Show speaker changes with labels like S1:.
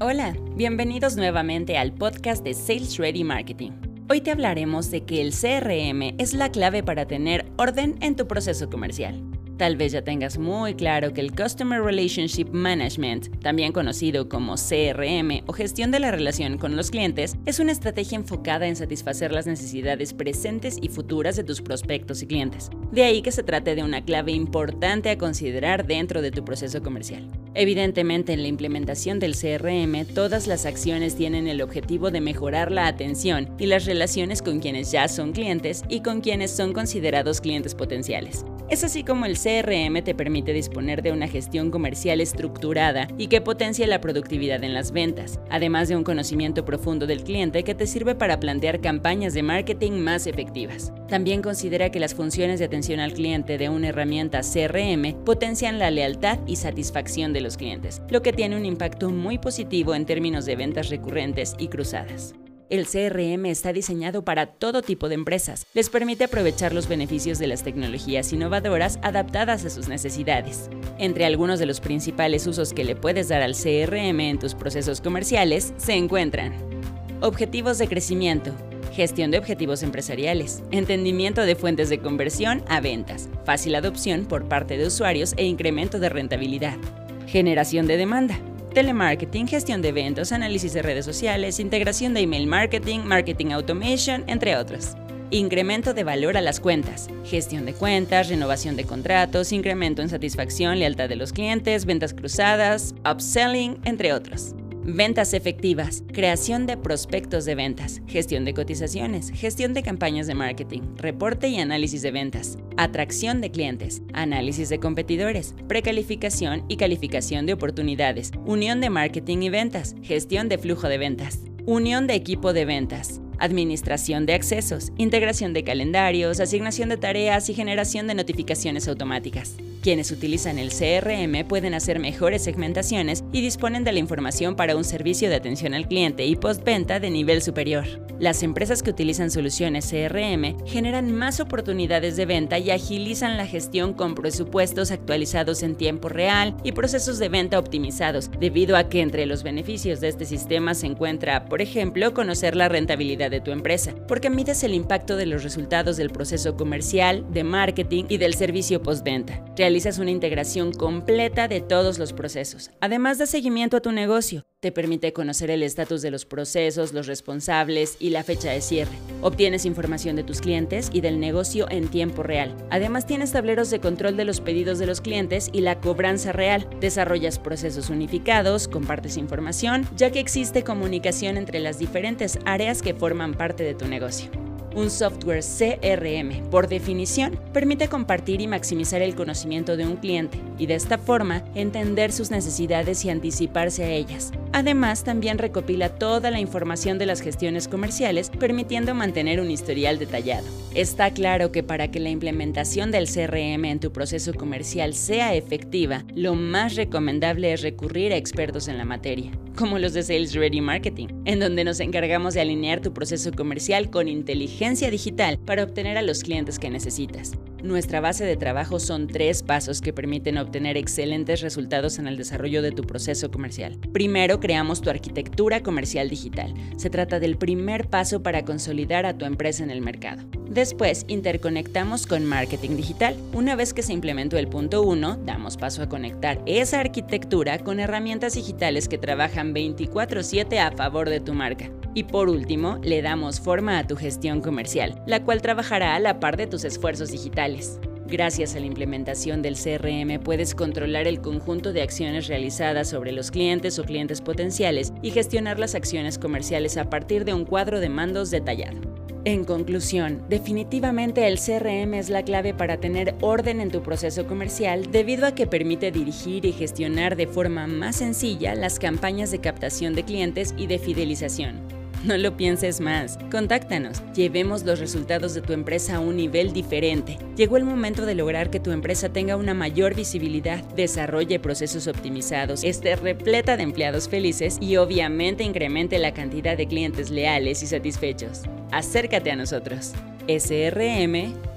S1: Hola, bienvenidos nuevamente al podcast de Sales Ready Marketing. Hoy te hablaremos de que el CRM es la clave para tener orden en tu proceso comercial. Tal vez ya tengas muy claro que el Customer Relationship Management, también conocido como CRM o gestión de la relación con los clientes, es una estrategia enfocada en satisfacer las necesidades presentes y futuras de tus prospectos y clientes. De ahí que se trate de una clave importante a considerar dentro de tu proceso comercial. Evidentemente, en la implementación del CRM, todas las acciones tienen el objetivo de mejorar la atención y las relaciones con quienes ya son clientes y con quienes son considerados clientes potenciales. Es así como el CRM te permite disponer de una gestión comercial estructurada y que potencia la productividad en las ventas, además de un conocimiento profundo del cliente que te sirve para plantear campañas de marketing más efectivas. También considera que las funciones de atención al cliente de una herramienta CRM potencian la lealtad y satisfacción de los clientes, lo que tiene un impacto muy positivo en términos de ventas recurrentes y cruzadas. El CRM está diseñado para todo tipo de empresas. Les permite aprovechar los beneficios de las tecnologías innovadoras adaptadas a sus necesidades. Entre algunos de los principales usos que le puedes dar al CRM en tus procesos comerciales se encuentran objetivos de crecimiento, gestión de objetivos empresariales, entendimiento de fuentes de conversión a ventas, fácil adopción por parte de usuarios e incremento de rentabilidad, generación de demanda, telemarketing, gestión de eventos, análisis de redes sociales, integración de email marketing, marketing automation, entre otros. Incremento de valor a las cuentas, gestión de cuentas, renovación de contratos, incremento en satisfacción, lealtad de los clientes, ventas cruzadas, upselling, entre otros. Ventas efectivas, creación de prospectos de ventas, gestión de cotizaciones, gestión de campañas de marketing, reporte y análisis de ventas, atracción de clientes, análisis de competidores, precalificación y calificación de oportunidades, unión de marketing y ventas, gestión de flujo de ventas, unión de equipo de ventas, administración de accesos, integración de calendarios, asignación de tareas y generación de notificaciones automáticas. Quienes utilizan el CRM pueden hacer mejores segmentaciones y disponen de la información para un servicio de atención al cliente y postventa de nivel superior. Las empresas que utilizan soluciones CRM generan más oportunidades de venta y agilizan la gestión con presupuestos actualizados en tiempo real y procesos de venta optimizados, debido a que entre los beneficios de este sistema se encuentra, por ejemplo, conocer la rentabilidad de tu empresa, porque mides el impacto de los resultados del proceso comercial, de marketing y del servicio postventa realizas una integración completa de todos los procesos, además de seguimiento a tu negocio. Te permite conocer el estatus de los procesos, los responsables y la fecha de cierre. Obtienes información de tus clientes y del negocio en tiempo real. Además tienes tableros de control de los pedidos de los clientes y la cobranza real. Desarrollas procesos unificados, compartes información, ya que existe comunicación entre las diferentes áreas que forman parte de tu negocio. Un software CRM, por definición, permite compartir y maximizar el conocimiento de un cliente y de esta forma entender sus necesidades y anticiparse a ellas. Además, también recopila toda la información de las gestiones comerciales, permitiendo mantener un historial detallado. Está claro que para que la implementación del CRM en tu proceso comercial sea efectiva, lo más recomendable es recurrir a expertos en la materia, como los de Sales Ready Marketing, en donde nos encargamos de alinear tu proceso comercial con inteligencia digital para obtener a los clientes que necesitas. Nuestra base de trabajo son tres pasos que permiten obtener excelentes resultados en el desarrollo de tu proceso comercial. Primero, creamos tu arquitectura comercial digital. Se trata del primer paso para consolidar a tu empresa en el mercado. Después, interconectamos con marketing digital. Una vez que se implementó el punto 1, damos paso a conectar esa arquitectura con herramientas digitales que trabajan 24/7 a favor de tu marca. Y por último, le damos forma a tu gestión comercial, la cual trabajará a la par de tus esfuerzos digitales. Gracias a la implementación del CRM puedes controlar el conjunto de acciones realizadas sobre los clientes o clientes potenciales y gestionar las acciones comerciales a partir de un cuadro de mandos detallado. En conclusión, definitivamente el CRM es la clave para tener orden en tu proceso comercial debido a que permite dirigir y gestionar de forma más sencilla las campañas de captación de clientes y de fidelización. No lo pienses más. Contáctanos. Llevemos los resultados de tu empresa a un nivel diferente. Llegó el momento de lograr que tu empresa tenga una mayor visibilidad, desarrolle procesos optimizados, esté repleta de empleados felices y obviamente incremente la cantidad de clientes leales y satisfechos. Acércate a nosotros. srm.mx